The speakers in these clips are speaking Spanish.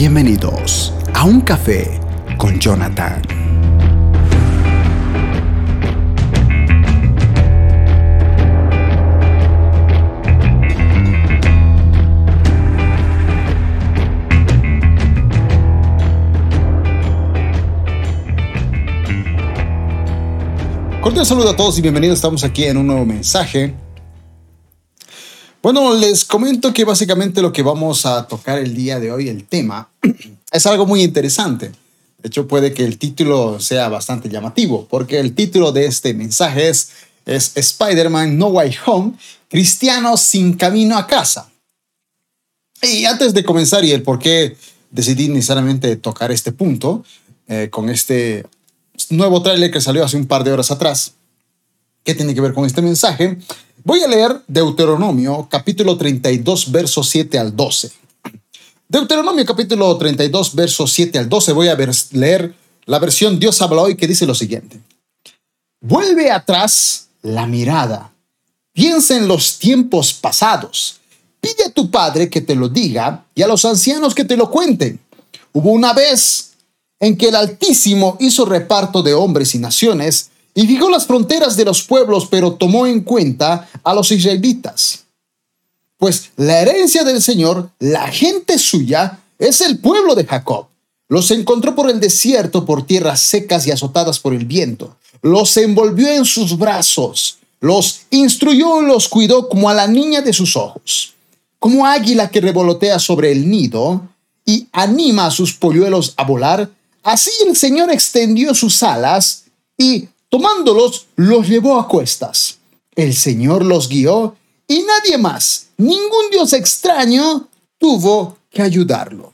Bienvenidos a Un Café con Jonathan. Cordial saludo a todos y bienvenidos. Estamos aquí en un nuevo mensaje. Bueno, les comento que básicamente lo que vamos a tocar el día de hoy, el tema, es algo muy interesante. De hecho, puede que el título sea bastante llamativo, porque el título de este mensaje es, es Spider-Man No Way Home, Cristianos sin camino a casa. Y antes de comenzar y el por qué decidí necesariamente tocar este punto, eh, con este nuevo tráiler que salió hace un par de horas atrás. ¿Qué tiene que ver con este mensaje? Voy a leer Deuteronomio capítulo 32 versos 7 al 12. Deuteronomio capítulo 32 versos 7 al 12 voy a leer la versión Dios habla hoy que dice lo siguiente. Vuelve atrás la mirada. Piensa en los tiempos pasados. Pide a tu padre que te lo diga y a los ancianos que te lo cuenten. Hubo una vez en que el Altísimo hizo reparto de hombres y naciones y fijó las fronteras de los pueblos, pero tomó en cuenta a los israelitas. Pues la herencia del Señor, la gente suya, es el pueblo de Jacob. Los encontró por el desierto, por tierras secas y azotadas por el viento. Los envolvió en sus brazos, los instruyó y los cuidó como a la niña de sus ojos. Como águila que revolotea sobre el nido y anima a sus polluelos a volar, Así el Señor extendió sus alas y, tomándolos, los llevó a cuestas. El Señor los guió y nadie más, ningún Dios extraño, tuvo que ayudarlo.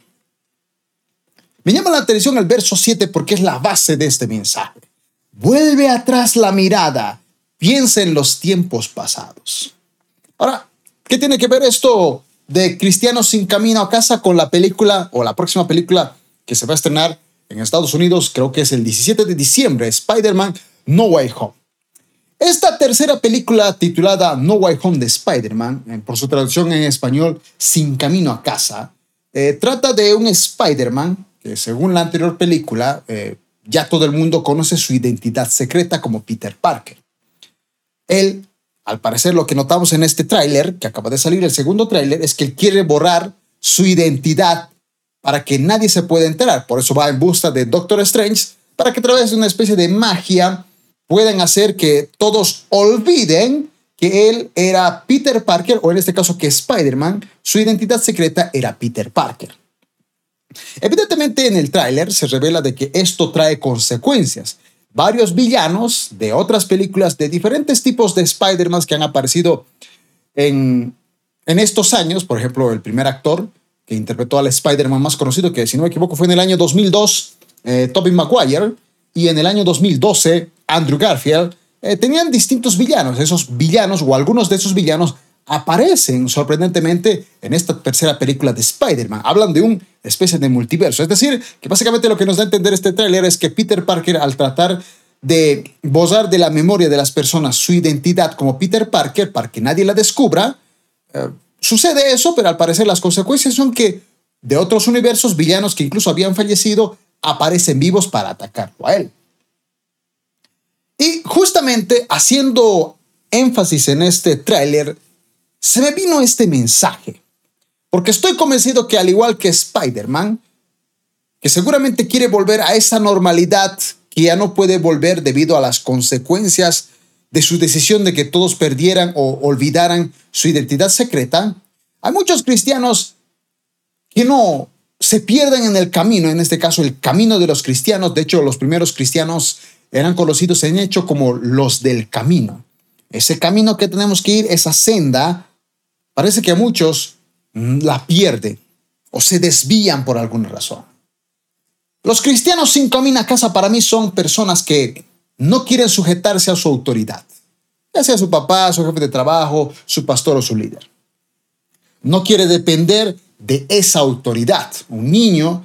Me llama la atención el verso 7 porque es la base de este mensaje. Vuelve atrás la mirada, piensa en los tiempos pasados. Ahora, ¿qué tiene que ver esto de Cristianos sin camino a casa con la película o la próxima película que se va a estrenar en Estados Unidos, creo que es el 17 de diciembre, Spider-Man No Way Home. Esta tercera película titulada No Way Home de Spider-Man, eh, por su traducción en español Sin Camino a Casa, eh, trata de un Spider-Man que según la anterior película eh, ya todo el mundo conoce su identidad secreta como Peter Parker. Él, al parecer lo que notamos en este tráiler, que acaba de salir el segundo tráiler, es que él quiere borrar su identidad para que nadie se pueda enterar. Por eso va en busca de Doctor Strange, para que a través de una especie de magia puedan hacer que todos olviden que él era Peter Parker, o en este caso que Spider-Man, su identidad secreta era Peter Parker. Evidentemente en el tráiler se revela de que esto trae consecuencias. Varios villanos de otras películas de diferentes tipos de Spider-Man que han aparecido en, en estos años, por ejemplo, el primer actor, que interpretó al Spider-Man más conocido, que si no me equivoco fue en el año 2002, eh, Tobey Maguire, y en el año 2012, Andrew Garfield, eh, tenían distintos villanos. Esos villanos, o algunos de esos villanos, aparecen sorprendentemente en esta tercera película de Spider-Man. Hablan de una especie de multiverso. Es decir, que básicamente lo que nos da a entender este tráiler es que Peter Parker, al tratar de borrar de la memoria de las personas su identidad como Peter Parker para que nadie la descubra, eh, Sucede eso, pero al parecer las consecuencias son que de otros universos, villanos que incluso habían fallecido, aparecen vivos para atacarlo a él. Y justamente haciendo énfasis en este tráiler, se me vino este mensaje. Porque estoy convencido que al igual que Spider-Man, que seguramente quiere volver a esa normalidad que ya no puede volver debido a las consecuencias de su decisión de que todos perdieran o olvidaran su identidad secreta, hay muchos cristianos que no se pierden en el camino, en este caso el camino de los cristianos. De hecho, los primeros cristianos eran conocidos en hecho como los del camino. Ese camino que tenemos que ir, esa senda, parece que a muchos la pierden o se desvían por alguna razón. Los cristianos sin camino a casa para mí son personas que no quieren sujetarse a su autoridad, ya sea su papá, su jefe de trabajo, su pastor o su líder. No quiere depender de esa autoridad. Un niño,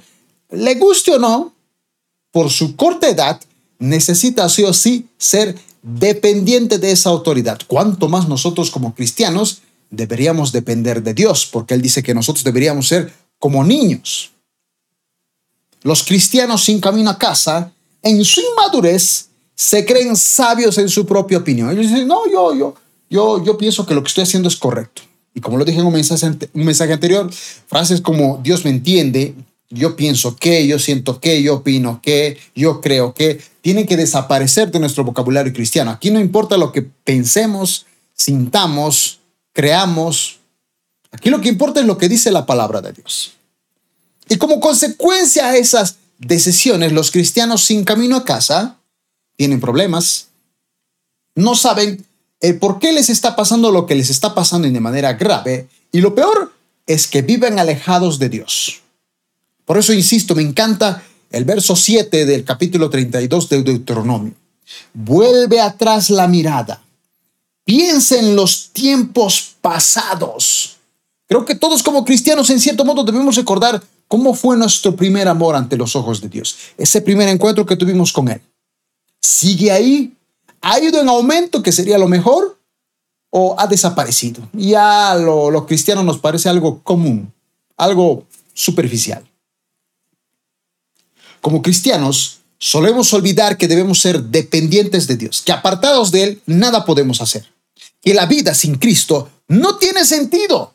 le guste o no, por su corta edad, necesita sí o sí ser dependiente de esa autoridad. Cuanto más nosotros como cristianos deberíamos depender de Dios, porque Él dice que nosotros deberíamos ser como niños. los cristianos sin camino a casa, en su inmadurez, se creen sabios en su propia opinión. Ellos dicen, no, yo, yo, yo, yo pienso que lo que estoy haciendo es correcto. Y como lo dije en un mensaje, un mensaje anterior, frases como Dios me entiende, yo pienso que, yo siento que, yo opino que, yo creo que, tienen que desaparecer de nuestro vocabulario cristiano. Aquí no importa lo que pensemos, sintamos, creamos. Aquí lo que importa es lo que dice la palabra de Dios. Y como consecuencia a esas decisiones, los cristianos sin camino a casa tienen problemas, no saben el por qué les está pasando lo que les está pasando de manera grave y lo peor es que viven alejados de Dios. Por eso insisto, me encanta el verso 7 del capítulo 32 de Deuteronomio. Vuelve atrás la mirada. Piensa en los tiempos pasados. Creo que todos como cristianos en cierto modo debemos recordar cómo fue nuestro primer amor ante los ojos de Dios. Ese primer encuentro que tuvimos con Él. ¿Sigue ahí? ¿Ha ido en aumento, que sería lo mejor? ¿O ha desaparecido? Ya lo, lo cristiano nos parece algo común, algo superficial. Como cristianos, solemos olvidar que debemos ser dependientes de Dios, que apartados de Él nada podemos hacer, que la vida sin Cristo no tiene sentido.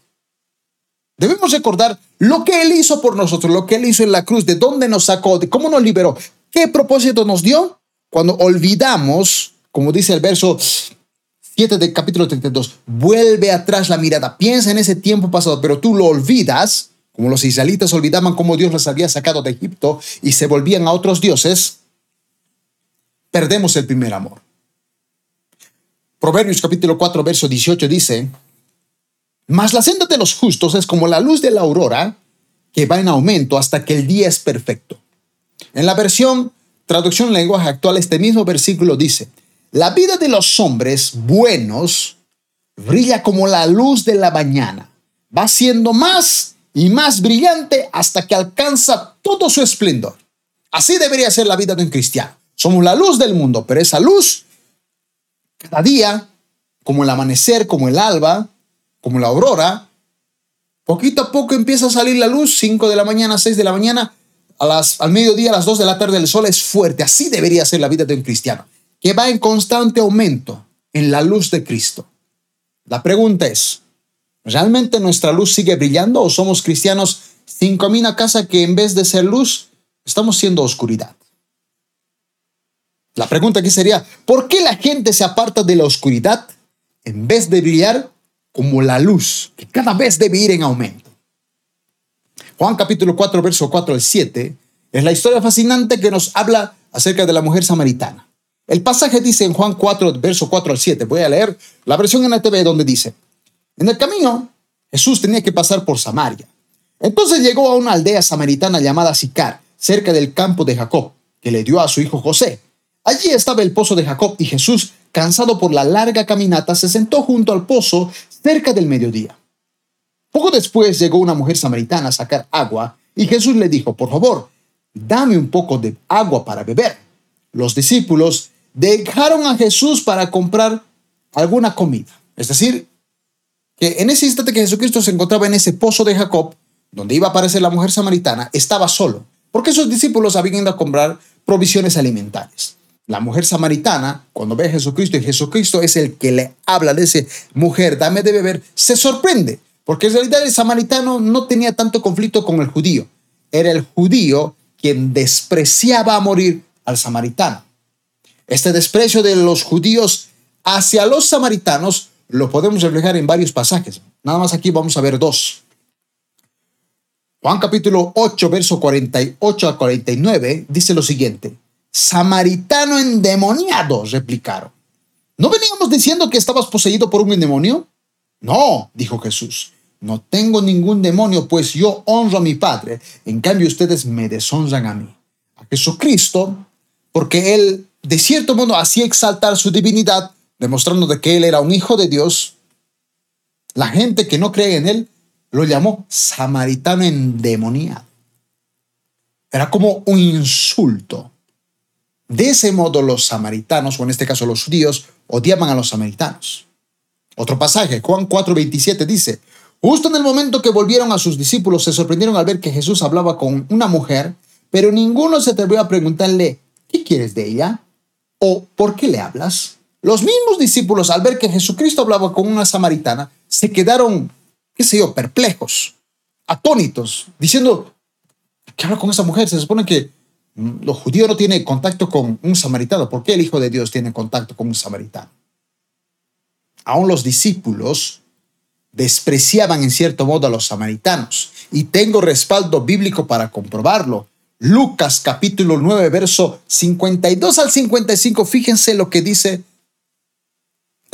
Debemos recordar lo que Él hizo por nosotros, lo que Él hizo en la cruz, de dónde nos sacó, de cómo nos liberó, qué propósito nos dio cuando olvidamos, como dice el verso 7 del capítulo 32, vuelve atrás la mirada, piensa en ese tiempo pasado, pero tú lo olvidas como los israelitas olvidaban cómo Dios les había sacado de Egipto y se volvían a otros dioses, perdemos el primer amor. Proverbios capítulo 4, verso 18 dice, Mas la senda de los justos es como la luz de la aurora, que va en aumento hasta que el día es perfecto. En la versión traducción lenguaje actual, este mismo versículo dice, La vida de los hombres buenos brilla como la luz de la mañana, va siendo más y más brillante hasta que alcanza todo su esplendor. Así debería ser la vida de un cristiano. Somos la luz del mundo, pero esa luz, cada día, como el amanecer, como el alba, como la aurora, poquito a poco empieza a salir la luz, 5 de la mañana, 6 de la mañana, al mediodía, a las 2 de la tarde, el sol es fuerte. Así debería ser la vida de un cristiano, que va en constante aumento en la luz de Cristo. La pregunta es, ¿Realmente nuestra luz sigue brillando o somos cristianos sin camino a casa que en vez de ser luz, estamos siendo oscuridad? La pregunta aquí sería, ¿por qué la gente se aparta de la oscuridad en vez de brillar como la luz, que cada vez debe ir en aumento? Juan capítulo 4, verso 4 al 7, es la historia fascinante que nos habla acerca de la mujer samaritana. El pasaje dice en Juan 4, verso 4 al 7, voy a leer la versión en la TV donde dice, en el camino, Jesús tenía que pasar por Samaria. Entonces llegó a una aldea samaritana llamada Sicar, cerca del campo de Jacob, que le dio a su hijo José. Allí estaba el pozo de Jacob y Jesús, cansado por la larga caminata, se sentó junto al pozo cerca del mediodía. Poco después llegó una mujer samaritana a sacar agua y Jesús le dijo, por favor, dame un poco de agua para beber. Los discípulos dejaron a Jesús para comprar alguna comida, es decir, que en ese instante que Jesucristo se encontraba en ese pozo de Jacob, donde iba a aparecer la mujer samaritana, estaba solo, porque sus discípulos habían ido a comprar provisiones alimentarias. La mujer samaritana, cuando ve a Jesucristo y Jesucristo es el que le habla de ese mujer, dame de beber, se sorprende, porque en realidad el samaritano no tenía tanto conflicto con el judío. Era el judío quien despreciaba a morir al samaritano. Este desprecio de los judíos hacia los samaritanos lo podemos reflejar en varios pasajes. Nada más aquí vamos a ver dos. Juan capítulo 8, verso 48 a 49 dice lo siguiente. Samaritano endemoniado, replicaron. ¿No veníamos diciendo que estabas poseído por un demonio? No, dijo Jesús. No tengo ningún demonio, pues yo honro a mi Padre. En cambio, ustedes me deshonran a mí. A Jesucristo, porque Él de cierto modo hacía exaltar su divinidad, demostrando de que él era un hijo de Dios, la gente que no cree en él lo llamó samaritano endemoniado. Era como un insulto. De ese modo los samaritanos, o en este caso los judíos, odiaban a los samaritanos. Otro pasaje, Juan 4:27 dice, justo en el momento que volvieron a sus discípulos, se sorprendieron al ver que Jesús hablaba con una mujer pero ninguno se atrevió a preguntarle, ¿qué quieres de ella? ¿O por qué le hablas? Los mismos discípulos, al ver que Jesucristo hablaba con una samaritana, se quedaron, qué sé yo, perplejos, atónitos, diciendo, ¿qué habla con esa mujer? Se supone que mm, los judíos no tienen contacto con un samaritano. ¿Por qué el Hijo de Dios tiene contacto con un samaritano? Aún los discípulos despreciaban en cierto modo a los samaritanos. Y tengo respaldo bíblico para comprobarlo. Lucas capítulo 9, verso 52 al 55, fíjense lo que dice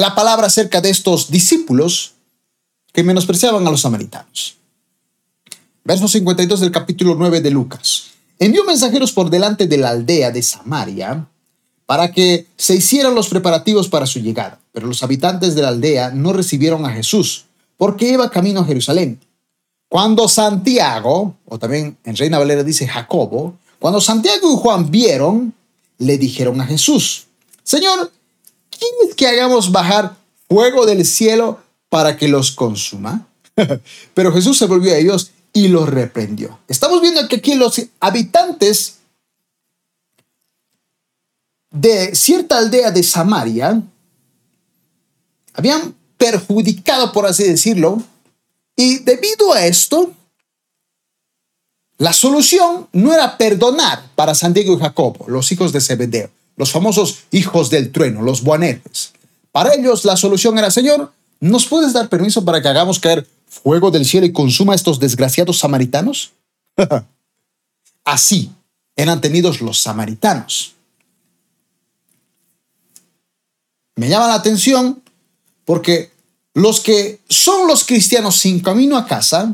la palabra acerca de estos discípulos que menospreciaban a los samaritanos. Verso 52 del capítulo 9 de Lucas. Envió mensajeros por delante de la aldea de Samaria para que se hicieran los preparativos para su llegada. Pero los habitantes de la aldea no recibieron a Jesús porque iba camino a Jerusalén. Cuando Santiago, o también en Reina Valera dice Jacobo, cuando Santiago y Juan vieron, le dijeron a Jesús, Señor, ¿quieres que hagamos bajar fuego del cielo para que los consuma? Pero Jesús se volvió a ellos y los reprendió. Estamos viendo que aquí los habitantes de cierta aldea de Samaria habían perjudicado, por así decirlo, y debido a esto, la solución no era perdonar para Santiago y Jacobo, los hijos de Zebedeo, los famosos hijos del trueno, los buanetes. Para ellos la solución era, Señor, ¿nos puedes dar permiso para que hagamos caer fuego del cielo y consuma a estos desgraciados samaritanos? Así eran tenidos los samaritanos. Me llama la atención porque los que son los cristianos sin camino a casa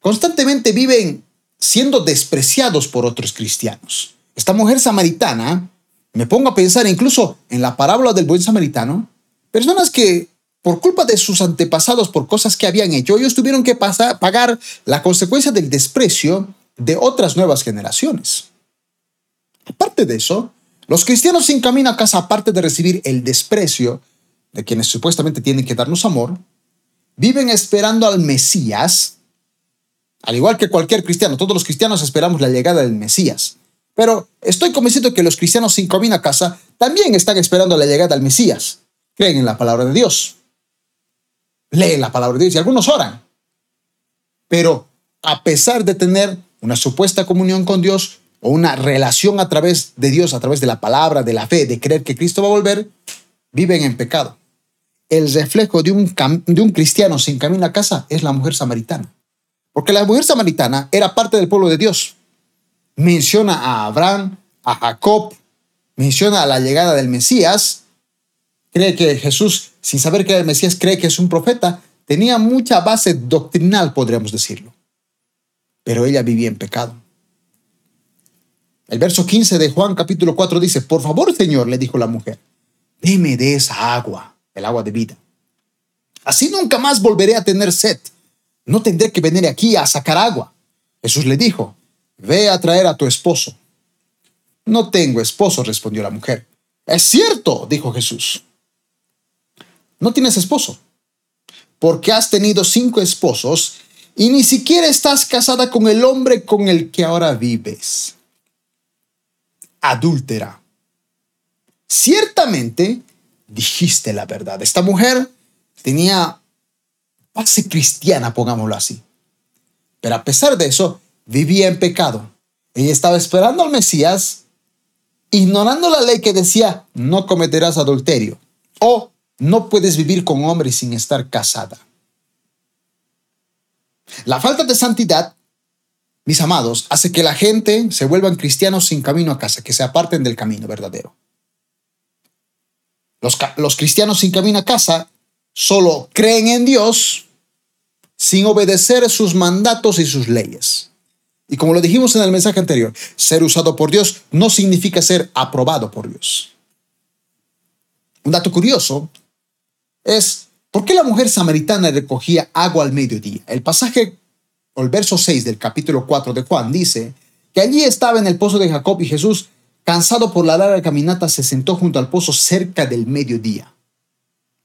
constantemente viven siendo despreciados por otros cristianos. Esta mujer samaritana, me pongo a pensar incluso en la parábola del buen samaritano, personas que por culpa de sus antepasados, por cosas que habían hecho, ellos tuvieron que pasar, pagar la consecuencia del desprecio de otras nuevas generaciones. Aparte de eso, los cristianos sin camino a casa, aparte de recibir el desprecio de quienes supuestamente tienen que darnos amor, viven esperando al Mesías, al igual que cualquier cristiano, todos los cristianos esperamos la llegada del Mesías. Pero estoy convencido que los cristianos sin comida a casa también están esperando la llegada del Mesías. Creen en la palabra de Dios. Leen la palabra de Dios y algunos oran. Pero a pesar de tener una supuesta comunión con Dios o una relación a través de Dios, a través de la palabra, de la fe, de creer que Cristo va a volver, viven en pecado el reflejo de un, de un cristiano sin camino a casa es la mujer samaritana. Porque la mujer samaritana era parte del pueblo de Dios. Menciona a Abraham, a Jacob, menciona la llegada del Mesías. Cree que Jesús, sin saber que era el Mesías, cree que es un profeta. Tenía mucha base doctrinal, podríamos decirlo. Pero ella vivía en pecado. El verso 15 de Juan capítulo 4 dice, por favor, Señor, le dijo la mujer, deme de esa agua el agua de vida. Así nunca más volveré a tener sed. No tendré que venir aquí a sacar agua. Jesús le dijo, ve a traer a tu esposo. No tengo esposo, respondió la mujer. Es cierto, dijo Jesús. No tienes esposo, porque has tenido cinco esposos y ni siquiera estás casada con el hombre con el que ahora vives. Adúltera. Ciertamente, dijiste la verdad. Esta mujer tenía base cristiana, pongámoslo así. Pero a pesar de eso, vivía en pecado. Ella estaba esperando al Mesías, ignorando la ley que decía, no cometerás adulterio o no puedes vivir con hombres sin estar casada. La falta de santidad, mis amados, hace que la gente se vuelvan cristianos sin camino a casa, que se aparten del camino verdadero. Los, cristianos sin camino a casa solo creen en Dios sin obedecer sus mandatos y sus leyes. Y como lo dijimos en el mensaje anterior, ser usado por Dios no significa ser aprobado por Dios. Un dato curioso es por qué la mujer samaritana recogía agua al mediodía. El pasaje o el verso 6 del capítulo 4 de Juan dice que allí estaba en el pozo de Jacob y Jesús Cansado por la larga caminata, se sentó junto al pozo cerca del mediodía.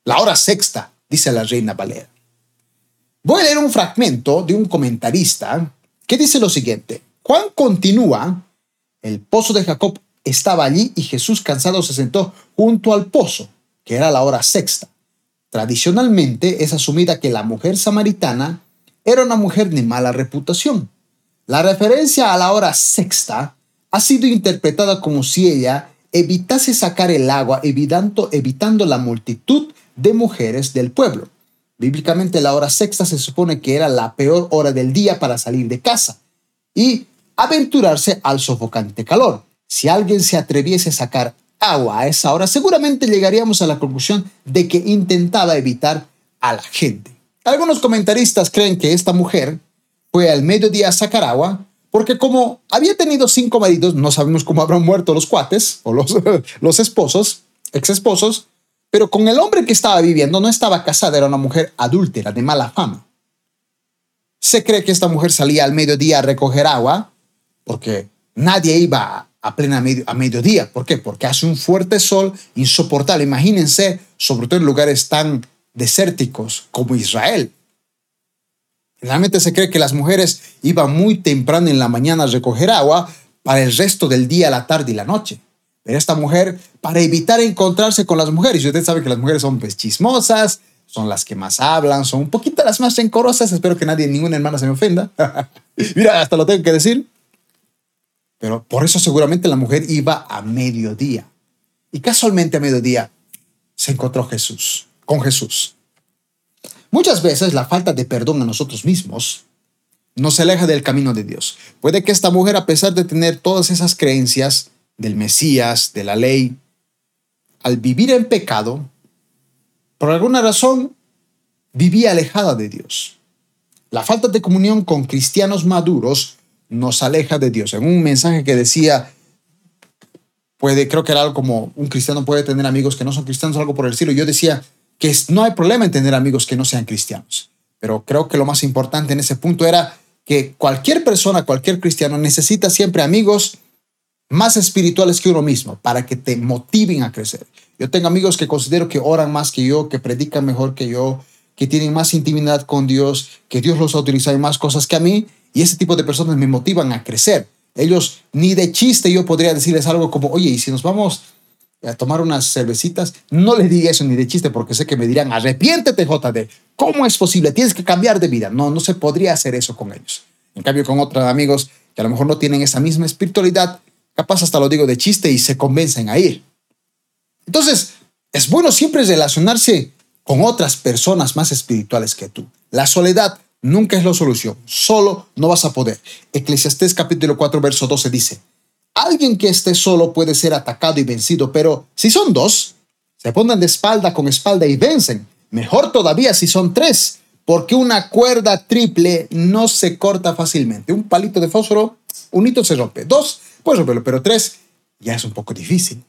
La hora sexta, dice la reina Valera. Voy a leer un fragmento de un comentarista que dice lo siguiente. Juan continúa, el pozo de Jacob estaba allí y Jesús cansado se sentó junto al pozo, que era la hora sexta. Tradicionalmente es asumida que la mujer samaritana era una mujer de mala reputación. La referencia a la hora sexta ha sido interpretada como si ella evitase sacar el agua, evitando, evitando la multitud de mujeres del pueblo. Bíblicamente la hora sexta se supone que era la peor hora del día para salir de casa y aventurarse al sofocante calor. Si alguien se atreviese a sacar agua a esa hora, seguramente llegaríamos a la conclusión de que intentaba evitar a la gente. Algunos comentaristas creen que esta mujer fue al mediodía a sacar agua porque como había tenido cinco maridos, no sabemos cómo habrán muerto los cuates o los, los esposos, ex esposos, pero con el hombre que estaba viviendo no estaba casada, era una mujer adúltera, de mala fama. Se cree que esta mujer salía al mediodía a recoger agua porque nadie iba a plena medio, a mediodía. ¿Por qué? Porque hace un fuerte sol insoportable. Imagínense, sobre todo en lugares tan desérticos como Israel. Generalmente se cree que las mujeres iban muy temprano en la mañana a recoger agua para el resto del día, la tarde y la noche. Pero esta mujer, para evitar encontrarse con las mujeres, y usted sabe que las mujeres son pues, chismosas, son las que más hablan, son un poquito las más rencorosas, espero que nadie, ninguna hermana se me ofenda. Mira, hasta lo tengo que decir. Pero por eso seguramente la mujer iba a mediodía. Y casualmente a mediodía se encontró Jesús, con Jesús. Muchas veces la falta de perdón a nosotros mismos nos aleja del camino de Dios. Puede que esta mujer, a pesar de tener todas esas creencias del Mesías, de la ley, al vivir en pecado, por alguna razón vivía alejada de Dios. La falta de comunión con cristianos maduros nos aleja de Dios. En un mensaje que decía, puede, creo que era algo como un cristiano puede tener amigos que no son cristianos, algo por el estilo. Yo decía, que no hay problema en tener amigos que no sean cristianos. Pero creo que lo más importante en ese punto era que cualquier persona, cualquier cristiano necesita siempre amigos más espirituales que uno mismo para que te motiven a crecer. Yo tengo amigos que considero que oran más que yo, que predican mejor que yo, que tienen más intimidad con Dios, que Dios los ha utilizado en más cosas que a mí, y ese tipo de personas me motivan a crecer. Ellos ni de chiste yo podría decirles algo como, oye, y si nos vamos a tomar unas cervecitas, no le diga eso ni de chiste porque sé que me dirán, arrepiéntete JD, ¿cómo es posible? Tienes que cambiar de vida. No, no se podría hacer eso con ellos. En cambio, con otros amigos que a lo mejor no tienen esa misma espiritualidad, capaz hasta lo digo de chiste y se convencen a ir. Entonces, es bueno siempre relacionarse con otras personas más espirituales que tú. La soledad nunca es la solución, solo no vas a poder. Eclesiastés capítulo 4, verso 12 dice, Alguien que esté solo puede ser atacado y vencido, pero si son dos, se ponen de espalda con espalda y vencen. Mejor todavía si son tres, porque una cuerda triple no se corta fácilmente. Un palito de fósforo, un hito se rompe. Dos, pues romperlo, pero tres ya es un poco difícil.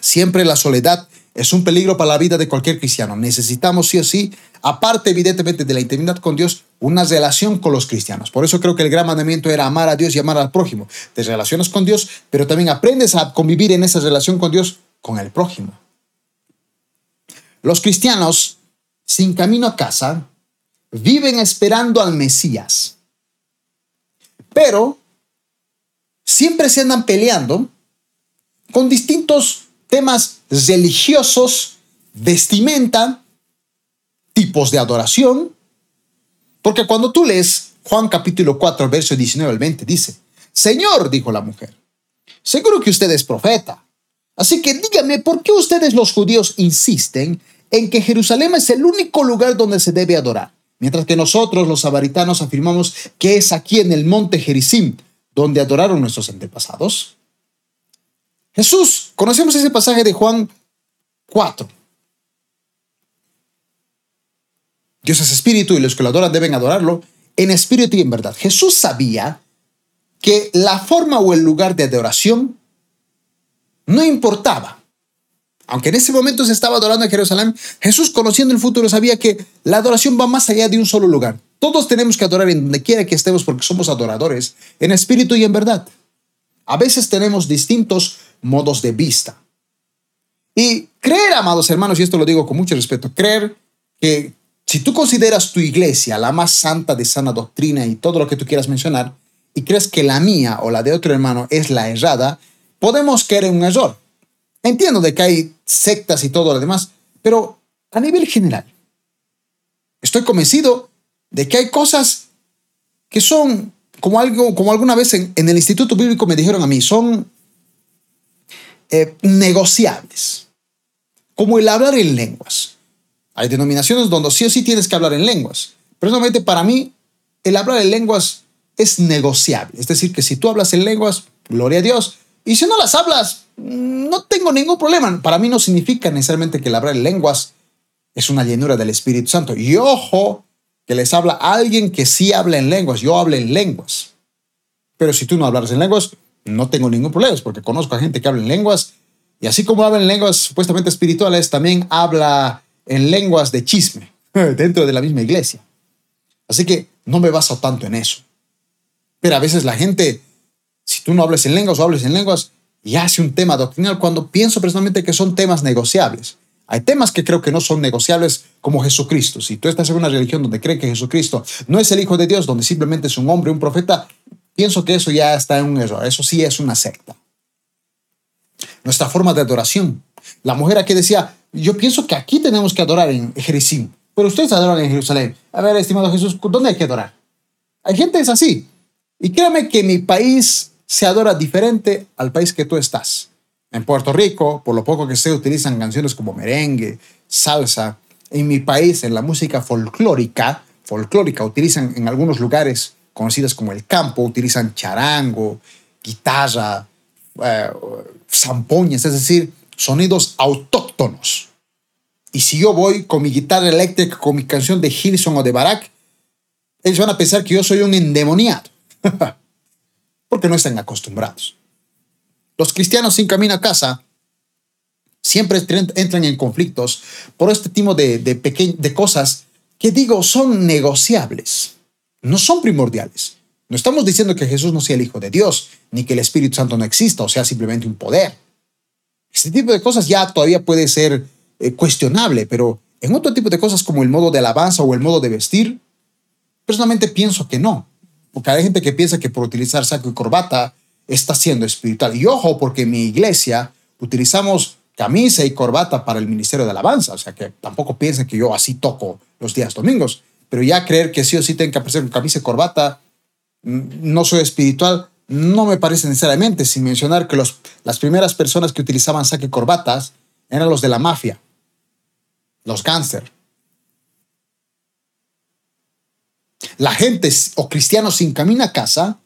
Siempre la soledad es un peligro para la vida de cualquier cristiano. Necesitamos sí o sí, aparte evidentemente de la intimidad con Dios, una relación con los cristianos. Por eso creo que el gran mandamiento era amar a Dios y amar al prójimo. Te relacionas con Dios, pero también aprendes a convivir en esa relación con Dios con el prójimo. Los cristianos, sin camino a casa, viven esperando al Mesías. Pero siempre se andan peleando con distintos temas religiosos, vestimenta, tipos de adoración. Porque cuando tú lees Juan capítulo 4, verso 19 al 20, dice, Señor, dijo la mujer, seguro que usted es profeta. Así que dígame, ¿por qué ustedes los judíos insisten en que Jerusalén es el único lugar donde se debe adorar? Mientras que nosotros, los samaritanos, afirmamos que es aquí en el monte Gerizim donde adoraron nuestros antepasados. Jesús, conocemos ese pasaje de Juan 4. Dios es espíritu y los que lo adoran deben adorarlo en espíritu y en verdad. Jesús sabía que la forma o el lugar de adoración no importaba. Aunque en ese momento se estaba adorando en Jerusalén, Jesús conociendo el futuro sabía que la adoración va más allá de un solo lugar. Todos tenemos que adorar en donde quiera que estemos porque somos adoradores, en espíritu y en verdad. A veces tenemos distintos modos de vista. Y creer, amados hermanos, y esto lo digo con mucho respeto, creer que si tú consideras tu iglesia la más santa de sana doctrina y todo lo que tú quieras mencionar, y crees que la mía o la de otro hermano es la errada, podemos caer en un error. Entiendo de que hay sectas y todo lo demás, pero a nivel general, estoy convencido de que hay cosas que son como algo, como alguna vez en, el Instituto Bíblico me dijeron a mí, son eh, negociables, como el hablar en lenguas. Hay denominaciones donde sí o sí tienes que hablar en lenguas. Personalmente, para mí, el hablar en lenguas es negociable. Es decir, que si tú hablas en lenguas, gloria a Dios. Y si no las hablas, no tengo ningún problema. Para mí no significa necesariamente que el hablar en lenguas es una llenura del Espíritu Santo. Y ojo, que les habla alguien que sí habla en lenguas. Yo hablo en lenguas. Pero si tú no hablas en lenguas, no tengo ningún problema, porque conozco a gente que habla en lenguas. Y así como habla en lenguas supuestamente espirituales, también habla en lenguas de chisme dentro de la misma iglesia. Así que no me baso tanto en eso. Pero a veces la gente, si tú no hablas en lenguas o hables en lenguas, y hace un tema doctrinal cuando pienso personalmente que son temas negociables. Hay temas que creo que no son negociables como Jesucristo. Si tú estás en una religión donde cree que Jesucristo no es el Hijo de Dios, donde simplemente es un hombre, un profeta, pienso que eso ya está en un error. Eso sí es una secta. Nuestra forma de adoración. La mujer aquí decía, yo pienso que aquí tenemos que adorar en Jericín, pero ustedes adoran en Jerusalén. A ver, estimado Jesús, ¿dónde hay que adorar? Hay gente es así. Y créame que mi país se adora diferente al país que tú estás. En Puerto Rico, por lo poco que sé, utilizan canciones como merengue, salsa. En mi país, en la música folclórica, folclórica, utilizan en algunos lugares conocidos como el campo, utilizan charango, guitarra, eh, zampoñas, es decir, sonidos autóctonos. Y si yo voy con mi guitarra eléctrica, con mi canción de Hilson o de Barak, ellos van a pensar que yo soy un endemoniado. Porque no están acostumbrados. Los cristianos sin camino a casa siempre entran en conflictos por este tipo de, de, cosas que digo son negociables, no son primordiales. No estamos diciendo que Jesús no sea el Hijo de Dios, ni que el Espíritu Santo no exista o sea simplemente un poder. Este tipo de cosas ya todavía puede ser eh, cuestionable, pero en otro tipo de cosas como el modo de alabanza o el modo de vestir, personalmente pienso que no. Porque hay gente que piensa que por utilizar saco y corbata está siendo espiritual. Y ojo, porque en mi iglesia utilizamos camisa y corbata para el ministerio de alabanza. O sea que tampoco piensen que yo así toco los días domingos. Pero ya creer que sí o sí tengo que aparecer con camisa y corbata, mm, no soy espiritual, no me parece necesariamente, sin mencionar que los, las primeras personas que utilizaban saque y corbatas eran los de la mafia, los gánster. La gente o cristianos sin camino a casa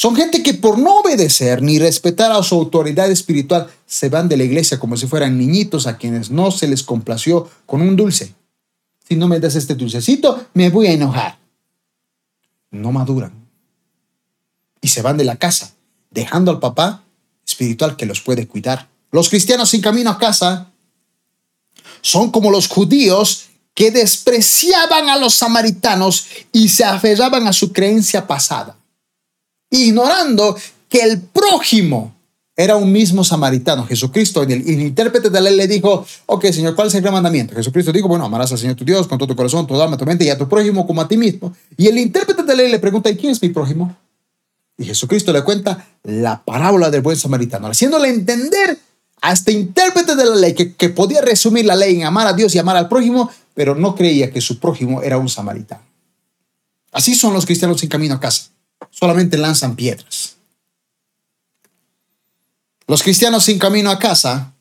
son gente que por no obedecer ni respetar a su autoridad espiritual se van de la iglesia como si fueran niñitos a quienes no se les complació con un dulce. Si no me das este dulcecito, me voy a enojar. No maduran. Y se van de la casa, dejando al papá espiritual que los puede cuidar. Los cristianos sin camino a casa son como los judíos que despreciaban a los samaritanos y se aferraban a su creencia pasada, ignorando que el prójimo era un mismo samaritano. Jesucristo, el, el intérprete de la ley le dijo, ok, Señor, ¿cuál es el mandamiento? Jesucristo dijo, bueno, amarás al Señor tu Dios con todo tu corazón, toda alma, tu mente y a tu prójimo como a ti mismo. Y el intérprete de la ley le pregunta, ¿y quién es mi prójimo? Y Jesucristo le cuenta la parábola del buen samaritano, haciéndole entender a este intérprete de la ley que, que podía resumir la ley en amar a Dios y amar al prójimo, pero no creía que su prójimo era un samaritano. Así son los cristianos en camino a casa. Solamente lanzan piedras. Los cristianos sin camino a casa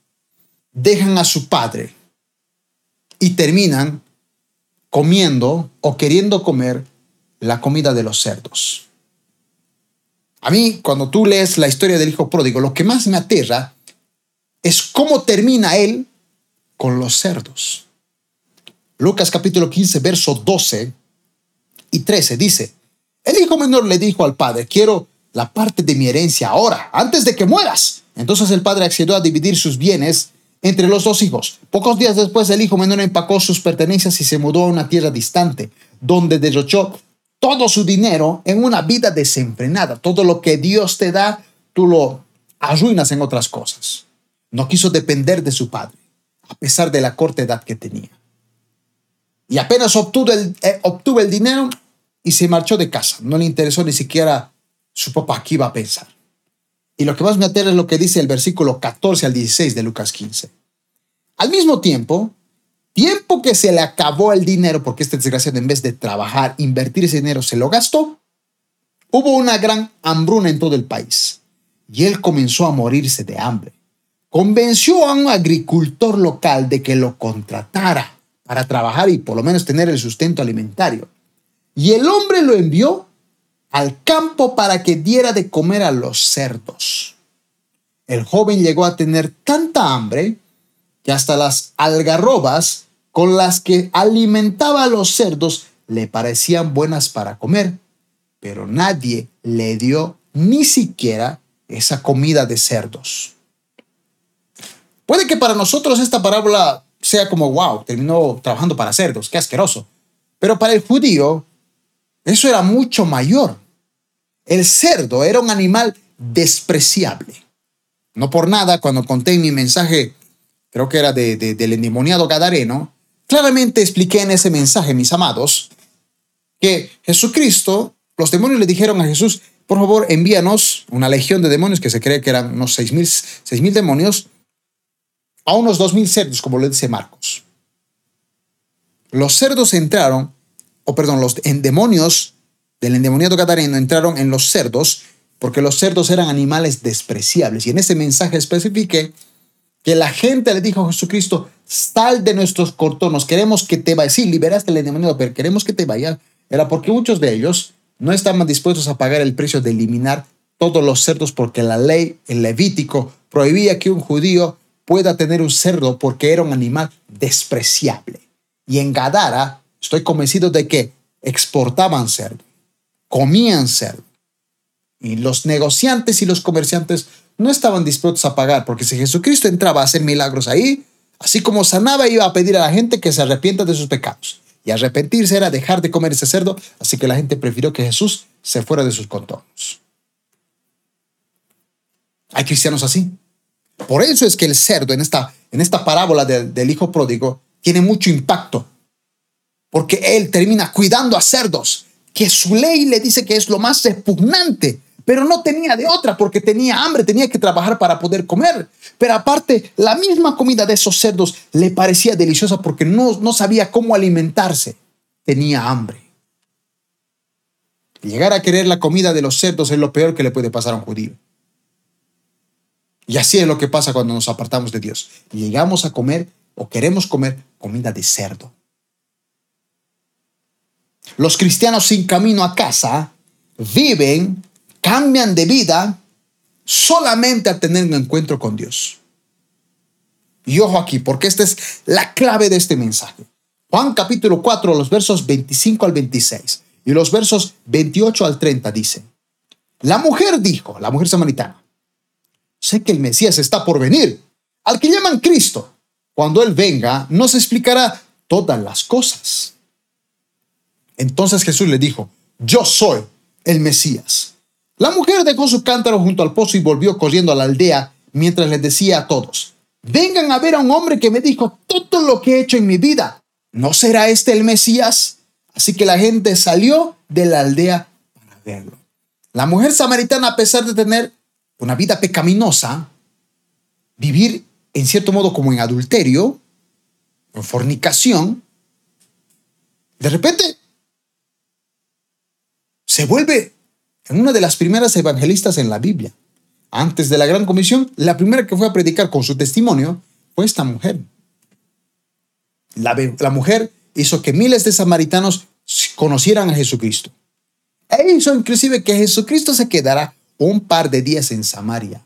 dejan a su padre y terminan comiendo o queriendo comer la comida de los cerdos. A mí, cuando tú lees la historia del hijo pródigo, lo que más me aterra es cómo termina él con los cerdos. Lucas capítulo 15, verso 12 y 13 dice, el hijo menor le dijo al padre, quiero la parte de mi herencia ahora, antes de que mueras. Entonces el padre accedió a dividir sus bienes entre los dos hijos. Pocos días después el hijo menor empacó sus pertenencias y se mudó a una tierra distante, donde derrochó todo su dinero en una vida desenfrenada. Todo lo que Dios te da, tú lo arruinas en otras cosas. No quiso depender de su padre, a pesar de la corta edad que tenía. Y apenas obtuvo eh, obtuvo el dinero y se marchó de casa. No le interesó ni siquiera su papá qué iba a pensar. Y lo que más me aterra es lo que dice el versículo 14 al 16 de Lucas 15. Al mismo tiempo, tiempo que se le acabó el dinero, porque este desgraciado en vez de trabajar, invertir ese dinero, se lo gastó, hubo una gran hambruna en todo el país. Y él comenzó a morirse de hambre. Convenció a un agricultor local de que lo contratara para trabajar y por lo menos tener el sustento alimentario. Y el hombre lo envió al campo para que diera de comer a los cerdos. El joven llegó a tener tanta hambre que hasta las algarrobas con las que alimentaba a los cerdos le parecían buenas para comer, pero nadie le dio ni siquiera esa comida de cerdos. Puede que para nosotros esta parábola sea como, wow, terminó trabajando para cerdos, qué asqueroso. Pero para el judío, eso era mucho mayor. El cerdo era un animal despreciable. No por nada, cuando conté mi mensaje, creo que era de, del endemoniado Gadareno, claramente expliqué en ese mensaje, mis amados, que Jesucristo, los demonios le dijeron a Jesús, por favor, envíanos una legión de demonios, que se cree que eran unos seis mil demonios, a unos dos mil cerdos, como lo dice Marcos. Los cerdos entraron, o perdón, los demonios del endemoniado catarino entraron en los cerdos, porque los cerdos eran animales despreciables. Y en ese mensaje especifique que la gente le dijo a Jesucristo, sal de nuestros cortonos, queremos que te vayas. Sí, liberaste el endemoniado, pero queremos que te vayas. Era porque muchos de ellos no estaban dispuestos a pagar el precio de eliminar todos los cerdos, porque la ley, el Levítico, prohibía que un judío pueda tener un cerdo porque era un animal despreciable. Y en Gadara, estoy convencido de que exportaban cerdo comían cerdo. Y los negociantes y los comerciantes no estaban dispuestos a pagar, porque si Jesucristo entraba a hacer milagros ahí, así como sanaba, iba a pedir a la gente que se arrepienta de sus pecados. Y arrepentirse era dejar de comer ese cerdo, así que la gente prefirió que Jesús se fuera de sus contornos. Hay cristianos así. Por eso es que el cerdo en esta, en esta parábola del hijo pródigo tiene mucho impacto, porque él termina cuidando a cerdos que su ley le dice que es lo más repugnante, pero no tenía de otra porque tenía hambre, tenía que trabajar para poder comer. Pero aparte, la misma comida de esos cerdos le parecía deliciosa porque no, no sabía cómo alimentarse. Tenía hambre. Llegar a querer la comida de los cerdos es lo peor que le puede pasar a un judío. Y así es lo que pasa cuando nos apartamos de Dios. Llegamos a comer o queremos comer comida de cerdo. Los cristianos sin camino a casa viven, cambian de vida solamente al tener un encuentro con Dios. Y ojo aquí, porque esta es la clave de este mensaje. Juan capítulo 4, los versos 25 al 26 y los versos 28 al 30 dice, la mujer dijo, la mujer samaritana, sé que el Mesías está por venir, al que llaman Cristo. Cuando Él venga, nos explicará todas las cosas. Entonces Jesús le dijo, yo soy el Mesías. La mujer dejó su cántaro junto al pozo y volvió corriendo a la aldea mientras les decía a todos, vengan a ver a un hombre que me dijo todo lo que he hecho en mi vida. ¿No será este el Mesías? Así que la gente salió de la aldea para verlo. La mujer samaritana, a pesar de tener una vida pecaminosa, vivir en cierto modo como en adulterio, en fornicación, de repente se vuelve en una de las primeras evangelistas en la Biblia. Antes de la Gran Comisión, la primera que fue a predicar con su testimonio fue esta mujer. La, mujer hizo que miles de samaritanos conocieran a Jesucristo. E hizo inclusive que Jesucristo se quedara un par de días en Samaria.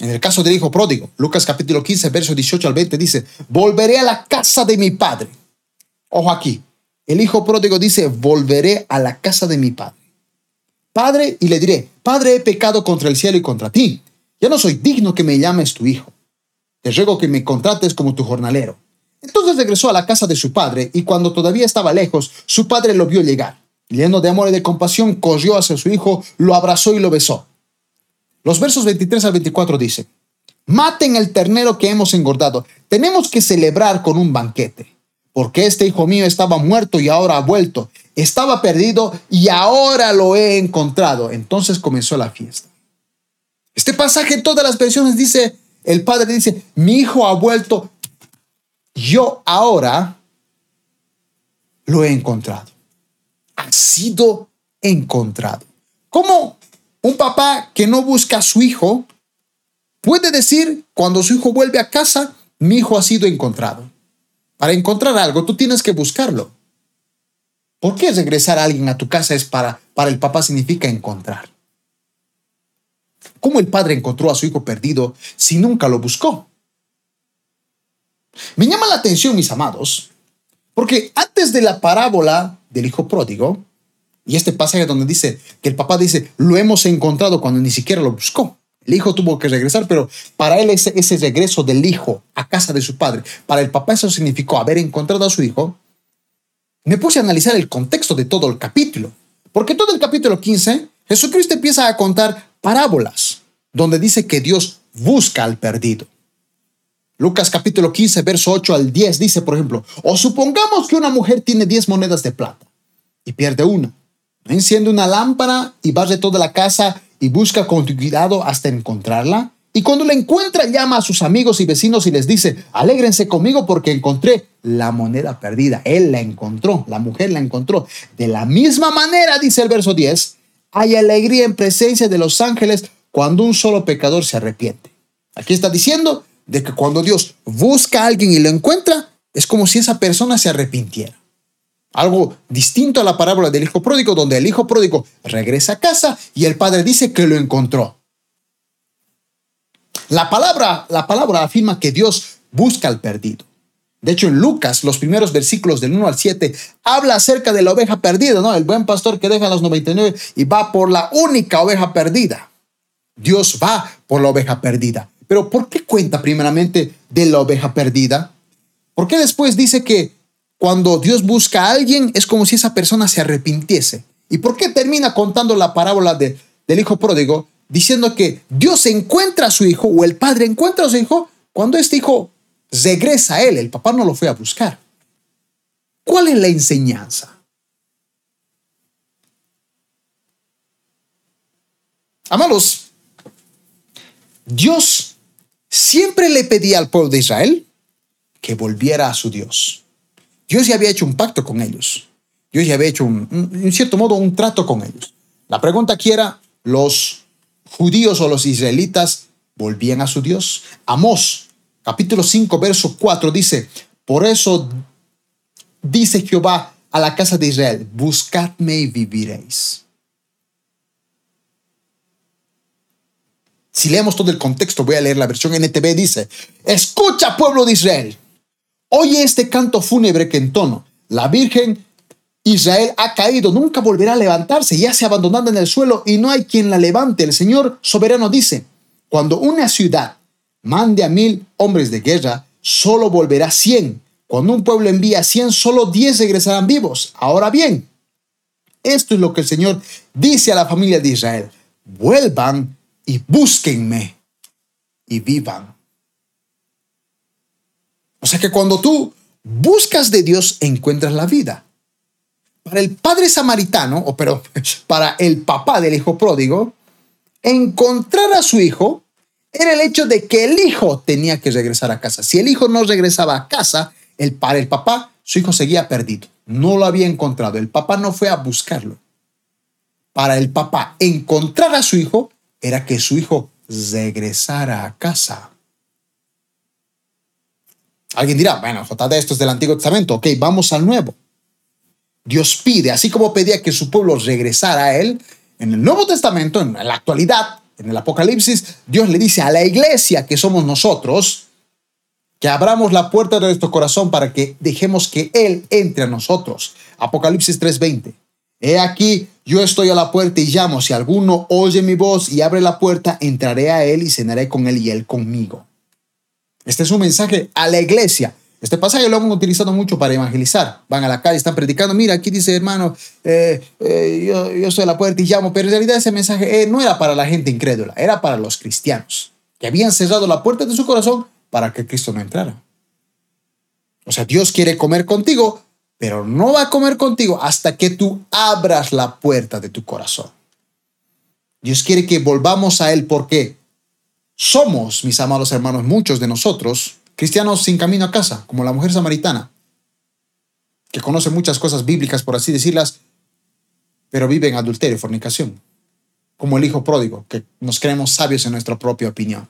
En el caso del hijo pródigo, Lucas capítulo 15, verso 18 al 20 dice, volveré a la casa de mi padre. Ojo aquí, el hijo pródigo dice, volveré a la casa de mi padre. Padre, y le diré, Padre, he pecado contra el cielo y contra ti. Ya no soy digno que me llames tu hijo. Te ruego que me contrates como tu jornalero. Entonces regresó a la casa de su padre, y cuando todavía estaba lejos, su padre lo vio llegar. Lleno de amor y de compasión, corrió hacia su hijo, lo abrazó y lo besó. Los versos 23 al 24 dicen, Maten el ternero que hemos engordado. Tenemos que celebrar con un banquete porque este hijo mío estaba muerto y ahora ha vuelto. Estaba perdido y ahora lo he encontrado. Entonces comenzó la fiesta. Este pasaje en todas las versiones dice, el padre dice, mi hijo ha vuelto, yo ahora lo he encontrado. Ha sido encontrado. ¿Cómo un papá que no busca a su hijo puede decir cuando su hijo vuelve a casa, mi hijo ha sido encontrado? Para encontrar algo, tú tienes que buscarlo. ¿Por qué regresar a alguien a tu casa es para, para el papá significa encontrar? ¿Cómo el padre encontró a su hijo perdido si nunca lo buscó? Me llama la atención, mis amados, porque antes de la parábola del hijo pródigo, y este pasaje donde dice que el papá dice, lo hemos encontrado cuando ni siquiera lo buscó. El hijo tuvo que regresar, pero para él ese, regreso del hijo a casa de su padre, para el papá eso significó haber encontrado a su hijo. Me puse a analizar el contexto de todo el capítulo, porque todo el capítulo 15, Jesucristo empieza a contar parábolas, donde dice que Dios busca al perdido. Lucas capítulo 15, verso 8 al 10 dice, por ejemplo, o supongamos que una mujer tiene 10 monedas de plata y pierde una. Enciende una lámpara y barre toda la casa y busca con cuidado hasta encontrarla. Y cuando la encuentra, llama a sus amigos y vecinos y les dice, alégrense conmigo porque encontré la moneda perdida. Él la encontró, la mujer la encontró. De la misma manera, dice el verso 10, hay alegría en presencia de los ángeles cuando un solo pecador se arrepiente. Aquí está diciendo de que cuando Dios busca a alguien y lo encuentra, es como si esa persona se arrepintiera. Algo distinto a la parábola del hijo pródigo, donde el hijo pródigo regresa a casa y el padre dice que lo encontró. La palabra, la palabra afirma que Dios busca al perdido. De hecho, en Lucas, los primeros versículos del 1 al 7, habla acerca de la oveja perdida, ¿no? El buen pastor que deja los 99 y va por la única oveja perdida. Dios va por la oveja perdida. Pero ¿por qué cuenta primeramente de la oveja perdida? ¿Por qué después dice que cuando Dios busca a alguien es como si esa persona se arrepintiese? ¿Y por qué termina contando la parábola de, del hijo pródigo diciendo que Dios encuentra a su hijo o el padre encuentra a su hijo cuando este hijo regresa a él, el papá no lo fue a buscar. ¿Cuál es la enseñanza? Amados, Dios siempre le pedía al pueblo de Israel que volviera a su Dios. Dios ya había hecho un pacto con ellos. Dios ya había hecho, un, en cierto modo, un trato con ellos. La pregunta aquí era, ¿los judíos o los israelitas volvían a su Dios? Amós capítulo 5, verso 4 dice, por eso dice Jehová a la casa de Israel, buscadme y viviréis. Si leemos todo el contexto, voy a leer la versión NTV, dice, escucha pueblo de Israel, oye este canto fúnebre que entono, la Virgen Israel ha caído, nunca volverá a levantarse, ya se abandonada en el suelo y no hay quien la levante. El Señor soberano dice, cuando una ciudad mande a mil hombres de guerra, solo volverá cien. Cuando un pueblo envía cien, solo diez regresarán vivos. Ahora bien, esto es lo que el Señor dice a la familia de Israel. Vuelvan y búsquenme y vivan. O sea que cuando tú buscas de Dios, encuentras la vida. Para el padre samaritano, o pero para el papá del hijo pródigo, encontrar a su hijo era el hecho de que el hijo tenía que regresar a casa. Si el hijo no regresaba a casa, el, para el papá, su hijo seguía perdido. No lo había encontrado. El papá no fue a buscarlo. Para el papá, encontrar a su hijo era que su hijo regresara a casa. Alguien dirá, bueno, JD, esto es del Antiguo Testamento. Ok, vamos al Nuevo. Dios pide, así como pedía que su pueblo regresara a él, en el Nuevo Testamento, en la actualidad, en el Apocalipsis, Dios le dice a la iglesia que somos nosotros, que abramos la puerta de nuestro corazón para que dejemos que Él entre a nosotros. Apocalipsis 3:20. He aquí, yo estoy a la puerta y llamo. Si alguno oye mi voz y abre la puerta, entraré a Él y cenaré con Él y Él conmigo. Este es un mensaje a la iglesia. Este pasaje lo hemos utilizado mucho para evangelizar. Van a la calle, están predicando. Mira, aquí dice, hermano, eh, eh, yo, yo soy la puerta y llamo. Pero en realidad ese mensaje eh, no era para la gente incrédula, era para los cristianos que habían cerrado la puerta de su corazón para que Cristo no entrara. O sea, Dios quiere comer contigo, pero no va a comer contigo hasta que tú abras la puerta de tu corazón. Dios quiere que volvamos a Él porque somos, mis amados hermanos, muchos de nosotros, cristianos sin camino a casa, como la mujer samaritana, que conoce muchas cosas bíblicas, por así decirlas, pero vive en adulterio y fornicación, como el hijo pródigo, que nos creemos sabios en nuestra propia opinión.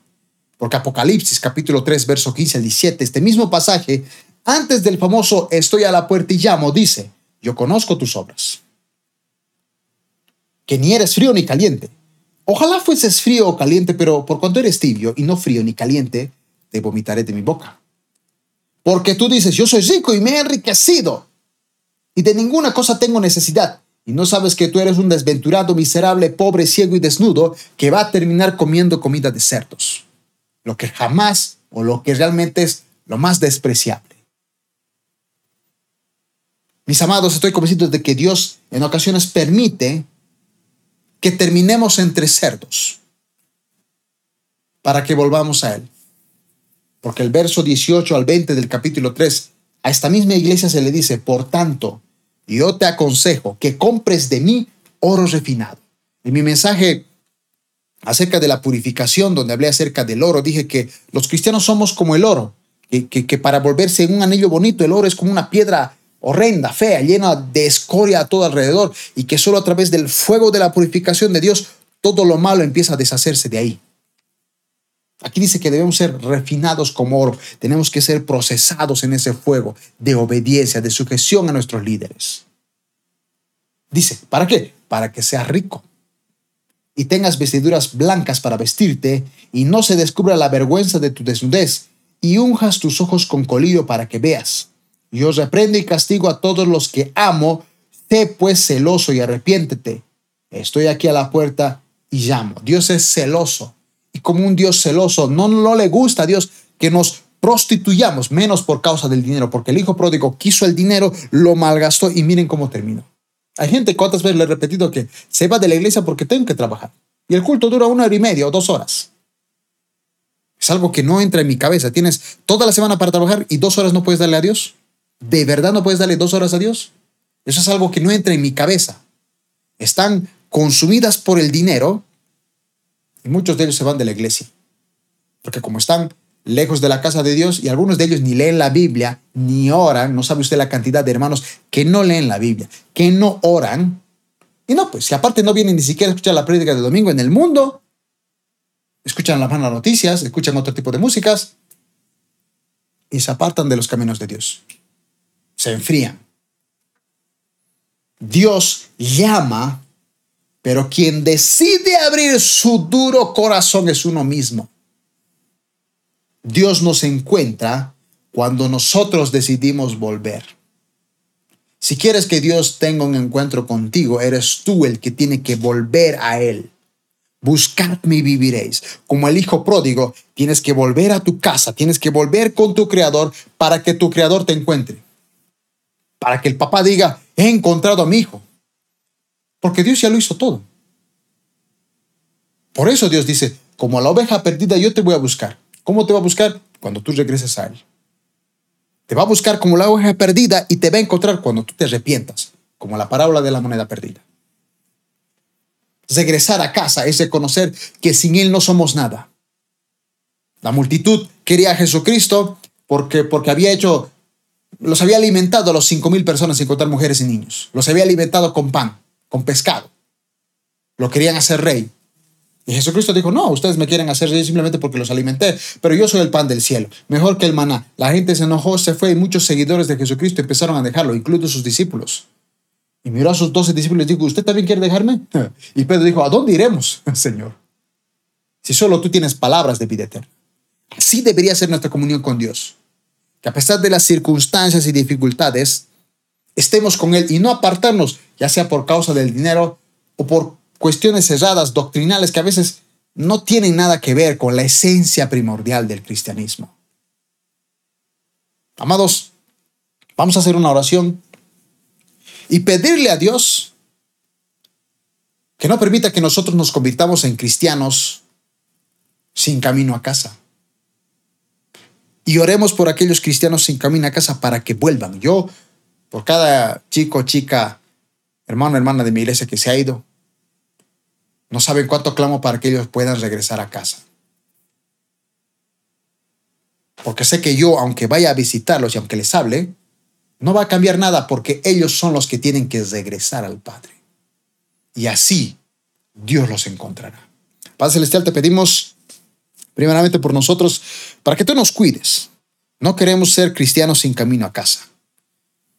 Porque Apocalipsis capítulo 3, verso 15 al 17, este mismo pasaje, antes del famoso estoy a la puerta y llamo, dice, yo conozco tus obras, que ni eres frío ni caliente. Ojalá fueses frío o caliente, pero por cuanto eres tibio y no frío ni caliente, te vomitaré de mi boca. Porque tú dices, yo soy rico y me he enriquecido y de ninguna cosa tengo necesidad. Y no sabes que tú eres un desventurado, miserable, pobre, ciego y desnudo que va a terminar comiendo comida de cerdos lo que jamás o lo que realmente es lo más despreciable. Mis amados, estoy convencido de que Dios en ocasiones permite que terminemos entre cerdos para que volvamos a Él. Porque el verso 18 al 20 del capítulo 3, a esta misma iglesia se le dice, por tanto, yo te aconsejo que compres de mí oro refinado. En mi mensaje acerca de la purificación, donde hablé acerca del oro, dije que los cristianos somos como el oro, que, que, para volverse un anillo bonito, el oro es como una piedra horrenda, fea, llena de escoria a todo alrededor, y que solo a través del fuego de la purificación de Dios, todo lo malo empieza a deshacerse de ahí. Aquí dice que debemos ser refinados como oro, tenemos que ser procesados en ese fuego de obediencia, de sujeción a nuestros líderes. Dice, ¿para qué? Para que seas rico y tengas vestiduras blancas para vestirte, y no se descubra la vergüenza de tu desnudez, y unjas tus ojos con colirio para que veas. Yo reprendo y castigo a todos los que amo, sé pues celoso y arrepiéntete. Estoy aquí a la puerta y llamo. Dios es celoso. Y como un Dios celoso, no, no le gusta a Dios que nos prostituyamos, menos por causa del dinero, porque el hijo pródigo quiso el dinero, lo malgastó y miren cómo terminó. Hay gente, ¿cuántas veces le he repetido que se va de la iglesia porque tengo que trabajar? Y el culto dura una hora y media o dos horas. Es algo que no entra en mi cabeza. Tienes toda la semana para trabajar y dos horas no puedes darle a Dios. ¿De verdad no puedes darle dos horas a Dios? Eso es algo que no entra en mi cabeza. Están consumidas por el dinero y muchos de ellos se van de la iglesia. Porque como están lejos de la casa de Dios y algunos de ellos ni leen la Biblia, ni oran. No sabe usted la cantidad de hermanos que no leen la Biblia, que no oran. Y no, pues si aparte no vienen ni siquiera a escuchar la prédica de domingo en el mundo, escuchan las malas noticias, escuchan otro tipo de músicas y se apartan de los caminos de Dios. Se enfrían. Dios llama, pero quien decide abrir su duro corazón es uno mismo. Dios nos encuentra cuando nosotros decidimos volver. Si quieres que Dios tenga un encuentro contigo, eres tú el que tiene que volver a Él. Buscadme y viviréis. Como el hijo pródigo, tienes que volver a tu casa, tienes que volver con tu creador para que tu creador te encuentre. Para que el papá diga, he encontrado a mi hijo. Porque Dios ya lo hizo todo. Por eso Dios dice, como la oveja perdida, yo te voy a buscar. ¿Cómo te va a buscar? Cuando tú regreses a Él. Te va a buscar como la hoja perdida y te va a encontrar cuando tú te arrepientas, como la parábola de la moneda perdida. Regresar a casa es reconocer que sin Él no somos nada. La multitud quería a Jesucristo porque, porque había hecho, los había alimentado a los cinco mil personas sin contar mujeres y niños. Los había alimentado con pan, con pescado. Lo querían hacer rey. Y Jesucristo dijo, no, ustedes me quieren hacer reír simplemente porque los alimenté, pero yo soy el pan del cielo, mejor que el maná. La gente se enojó, se fue y muchos seguidores de Jesucristo empezaron a dejarlo, incluido sus discípulos. Y miró a sus doce discípulos y dijo, ¿usted también quiere dejarme? Y Pedro dijo, ¿a dónde iremos, Señor? Si solo tú tienes palabras de vida eterna. Debería ser nuestra comunión con Dios. Que a pesar de las circunstancias y dificultades, estemos con Él y no apartarnos, ya sea por causa del dinero o por cuestiones cerradas, doctrinales, que a veces no tienen nada que ver con la esencia primordial del cristianismo. Amados, vamos a hacer una oración y pedirle a Dios que no permita que nosotros nos convirtamos en cristianos sin camino a casa. Y oremos por aquellos cristianos sin camino a casa para que vuelvan. Yo, por cada chico, chica, hermano, hermana de mi iglesia que se ha ido, no saben cuánto clamo para que ellos puedan regresar a casa. Porque sé que yo, aunque vaya a visitarlos y aunque les hable, no va a cambiar nada porque ellos son los que tienen que regresar al Padre. Y así Dios los encontrará. Padre Celestial, te pedimos primeramente por nosotros para que tú nos cuides. No queremos ser cristianos sin camino a casa.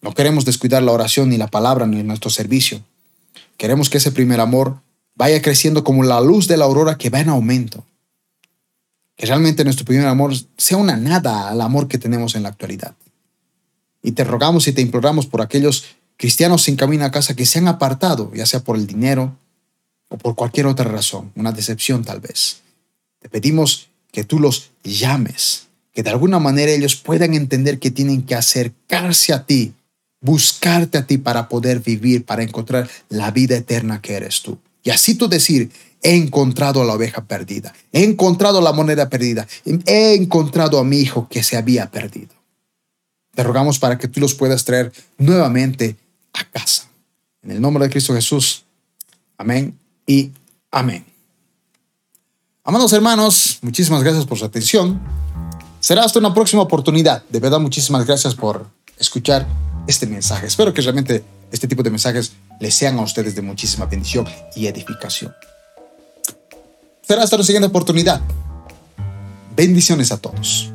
No queremos descuidar la oración ni la palabra ni nuestro servicio. Queremos que ese primer amor vaya creciendo como la luz de la aurora que va en aumento. Que realmente nuestro primer amor sea una nada al amor que tenemos en la actualidad. Y te rogamos y te imploramos por aquellos cristianos sin camino a casa que se han apartado, ya sea por el dinero o por cualquier otra razón, una decepción tal vez. Te pedimos que tú los llames, que de alguna manera ellos puedan entender que tienen que acercarse a ti, buscarte a ti para poder vivir, para encontrar la vida eterna que eres tú. Y así tú decir, he encontrado a la oveja perdida, he encontrado la moneda perdida, he encontrado a mi hijo que se había perdido. Te rogamos para que tú los puedas traer nuevamente a casa. En el nombre de Cristo Jesús. Amén y amén. Amados hermanos, muchísimas gracias por su atención. Será hasta una próxima oportunidad. De verdad, muchísimas gracias por escuchar este mensaje. Espero que realmente este tipo de mensajes les sean a ustedes de muchísima bendición y edificación. Será hasta la siguiente oportunidad. Bendiciones a todos.